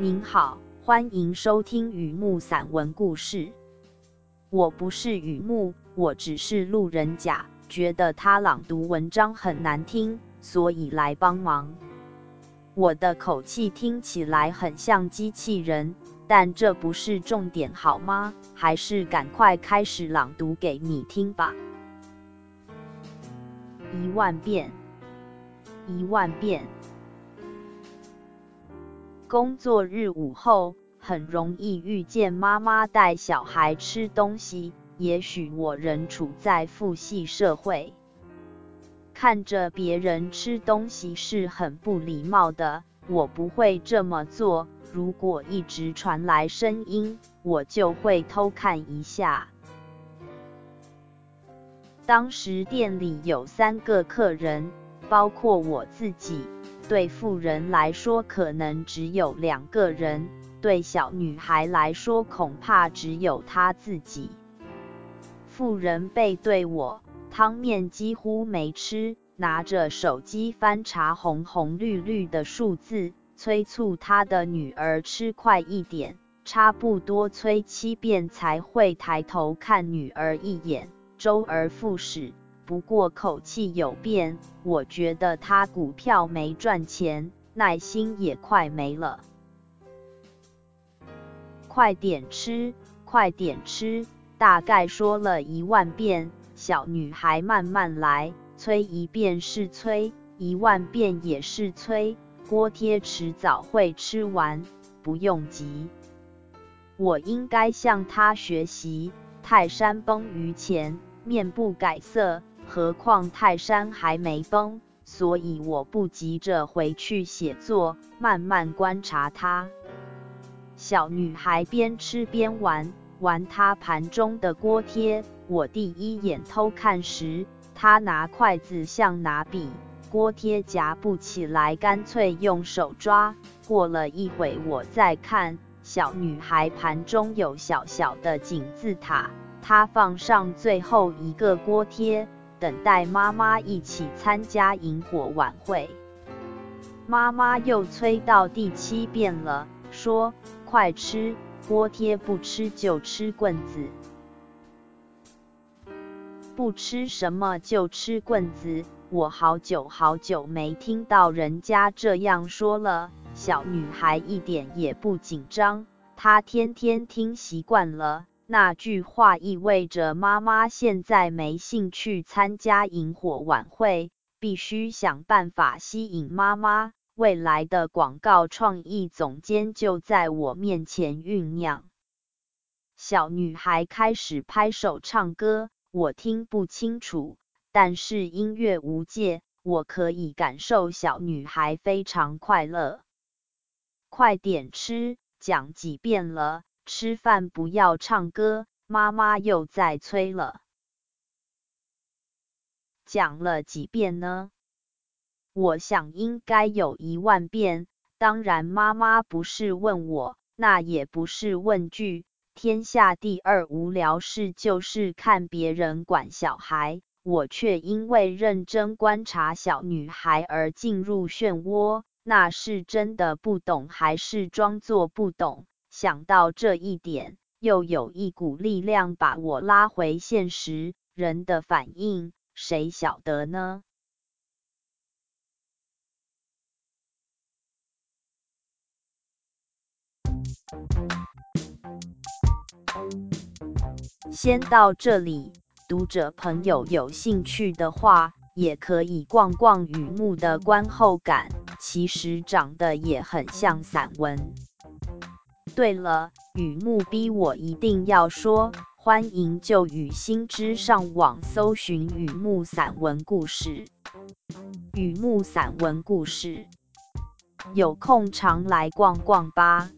您好，欢迎收听雨木散文故事。我不是雨木，我只是路人甲，觉得他朗读文章很难听，所以来帮忙。我的口气听起来很像机器人，但这不是重点，好吗？还是赶快开始朗读给你听吧。一万遍，一万遍。工作日午后，很容易遇见妈妈带小孩吃东西。也许我仍处在父系社会，看着别人吃东西是很不礼貌的，我不会这么做。如果一直传来声音，我就会偷看一下。当时店里有三个客人，包括我自己。对富人来说，可能只有两个人；对小女孩来说，恐怕只有她自己。富人背对我，汤面几乎没吃，拿着手机翻查红红绿绿的数字，催促她的女儿吃快一点，差不多催七遍才会抬头看女儿一眼，周而复始。不过口气有变，我觉得他股票没赚钱，耐心也快没了。快点吃，快点吃，大概说了一万遍。小女孩慢慢来，催一遍是催，一万遍也是催。锅贴迟早会吃完，不用急。我应该向她学习，泰山崩于前，面不改色。何况泰山还没崩，所以我不急着回去写作，慢慢观察她。小女孩边吃边玩，玩她盘中的锅贴。我第一眼偷看时，她拿筷子像拿笔，锅贴夹不起来，干脆用手抓。过了一会，我再看，小女孩盘中有小小的金字塔，她放上最后一个锅贴。等待妈妈一起参加萤火晚会。妈妈又催到第七遍了，说：“快吃锅贴，不吃就吃棍子。不吃什么就吃棍子。”我好久好久没听到人家这样说了。小女孩一点也不紧张，她天天听习惯了。那句话意味着妈妈现在没兴趣参加萤火晚会，必须想办法吸引妈妈。未来的广告创意总监就在我面前酝酿。小女孩开始拍手唱歌，我听不清楚，但是音乐无界，我可以感受小女孩非常快乐。快点吃，讲几遍了。吃饭不要唱歌，妈妈又在催了。讲了几遍呢？我想应该有一万遍。当然，妈妈不是问我，那也不是问句。天下第二无聊事就是看别人管小孩，我却因为认真观察小女孩而进入漩涡。那是真的不懂，还是装作不懂？想到这一点，又有一股力量把我拉回现实。人的反应，谁晓得呢？先到这里，读者朋友有兴趣的话，也可以逛逛雨木的观后感，其实长得也很像散文。对了，雨幕逼我一定要说，欢迎就雨心之上网搜寻雨幕散文故事。雨幕散文故事，有空常来逛逛吧。